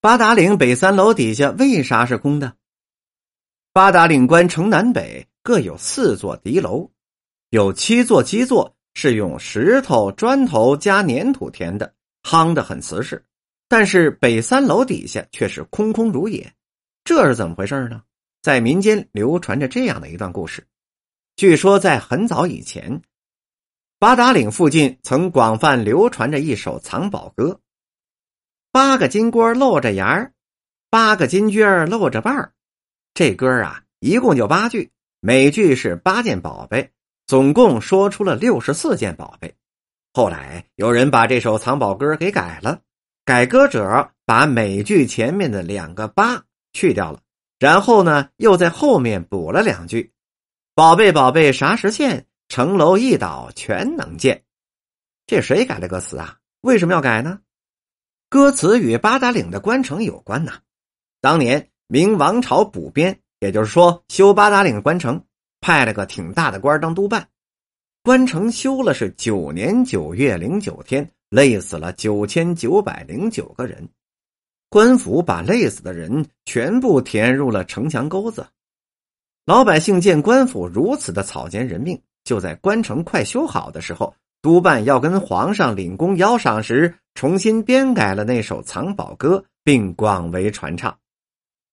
八达岭北三楼底下为啥是空的？八达岭关城南北各有四座敌楼，有七座基座是用石头、砖头加粘土填的，夯得很瓷实。但是北三楼底下却是空空如也，这是怎么回事呢？在民间流传着这样的一段故事：据说在很早以前，八达岭附近曾广泛流传着一首藏宝歌。八个金锅露着牙儿，八个金钧露着瓣儿。这歌啊，一共就八句，每句是八件宝贝，总共说出了六十四件宝贝。后来有人把这首藏宝歌给改了。改歌者把每句前面的两个八去掉了，然后呢，又在后面补了两句：“宝贝宝贝啥时现？城楼一倒全能见。”这谁改的歌词啊？为什么要改呢？歌词与八达岭的关城有关呐。当年明王朝补编，也就是说修八达岭关城，派了个挺大的官当督办，关城修了是九年九月零九天。累死了九千九百零九个人，官府把累死的人全部填入了城墙沟子。老百姓见官府如此的草菅人命，就在关城快修好的时候，督办要跟皇上领功邀赏时，重新编改了那首藏宝歌，并广为传唱。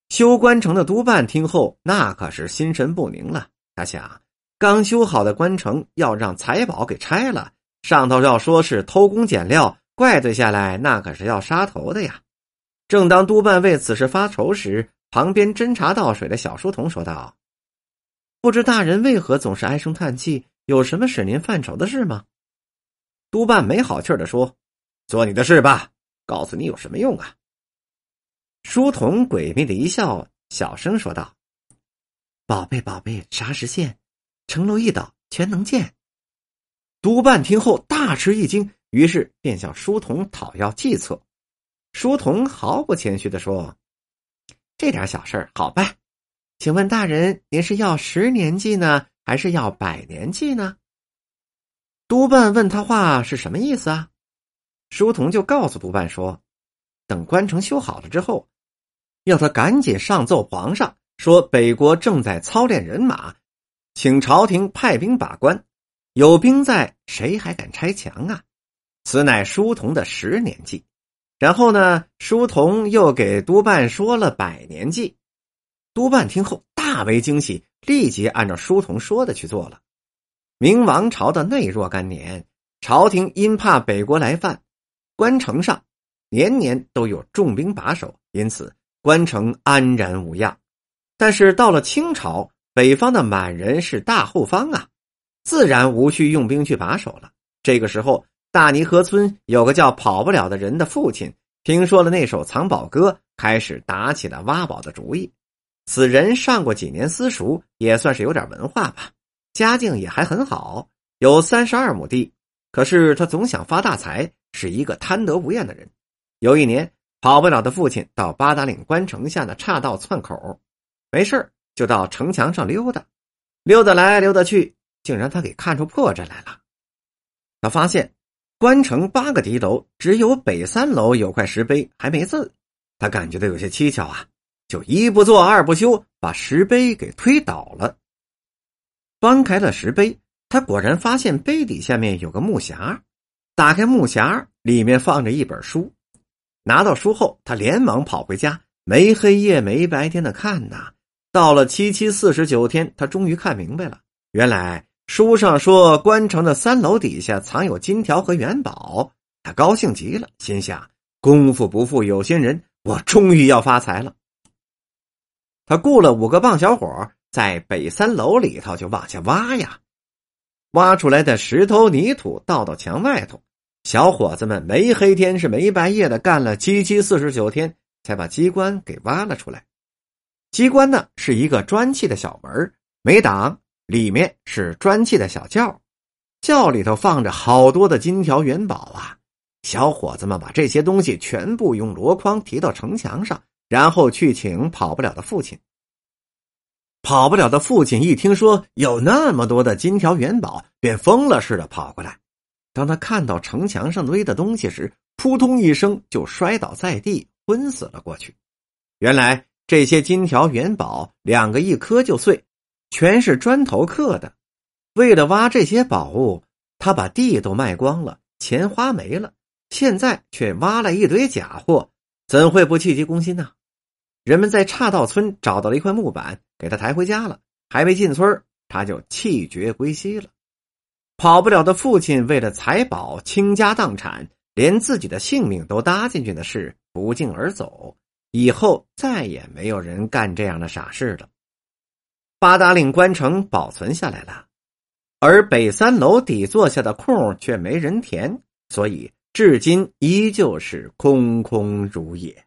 修关城的督办听后，那可是心神不宁了。他想，刚修好的关城要让财宝给拆了。上头要说是偷工减料，怪罪下来那可是要杀头的呀！正当督办为此事发愁时，旁边斟茶倒水的小书童说道：“不知大人为何总是唉声叹气？有什么使您犯愁的事吗？”督办没好气的说：“做你的事吧，告诉你有什么用啊？”书童诡秘的一笑，小声说道：“宝贝，宝贝，啥时现？城楼一倒，全能见。”督办听后大吃一惊，于是便向书童讨要计策。书童毫不谦虚的说：“这点小事好办，请问大人，您是要十年计呢，还是要百年计呢？”督办问他话是什么意思啊？书童就告诉督办说：“等关城修好了之后，要他赶紧上奏皇上，说北国正在操练人马，请朝廷派兵把关。”有兵在，谁还敢拆墙啊？此乃书童的十年计。然后呢，书童又给督办说了百年计。督办听后大为惊喜，立即按照书童说的去做了。明王朝的那若干年，朝廷因怕北国来犯，关城上年年都有重兵把守，因此关城安然无恙。但是到了清朝，北方的满人是大后方啊。自然无需用兵去把守了。这个时候，大泥河村有个叫跑不了的人的父亲，听说了那首藏宝歌，开始打起了挖宝的主意。此人上过几年私塾，也算是有点文化吧，家境也还很好，有三十二亩地。可是他总想发大财，是一个贪得无厌的人。有一年，跑不了的父亲到八达岭关城下的岔道窜口，没事就到城墙上溜达，溜达来溜达去。竟然他给看出破绽来了。他发现关城八个敌楼，只有北三楼有块石碑还没字，他感觉到有些蹊跷啊，就一不做二不休，把石碑给推倒了。翻开了石碑，他果然发现碑底下面有个木匣，打开木匣，里面放着一本书。拿到书后，他连忙跑回家，没黑夜没白天的看呐。到了七七四十九天，他终于看明白了，原来。书上说，关城的三楼底下藏有金条和元宝，他高兴极了，心想：功夫不负有心人，我终于要发财了。他雇了五个棒小伙，在北三楼里头就往下挖呀，挖出来的石头泥土倒到墙外头。小伙子们没黑天是没白夜的干了七七四十九天，才把机关给挖了出来。机关呢是一个砖砌的小门，没挡。里面是砖砌的小窖，窖里头放着好多的金条元宝啊！小伙子们把这些东西全部用箩筐提到城墙上，然后去请跑不了的父亲。跑不了的父亲一听说有那么多的金条元宝，便疯了似的跑过来。当他看到城墙上堆的东西时，扑通一声就摔倒在地，昏死了过去。原来这些金条元宝，两个一磕就碎，全是砖头刻的。为了挖这些宝物，他把地都卖光了，钱花没了。现在却挖了一堆假货，怎会不气急攻心呢？人们在岔道村找到了一块木板，给他抬回家了。还没进村，他就气绝归西了。跑不了的父亲为了财宝倾家荡产，连自己的性命都搭进去的事不胫而走。以后再也没有人干这样的傻事了。八达岭关城保存下来了，而北三楼底座下的空却没人填，所以至今依旧是空空如也。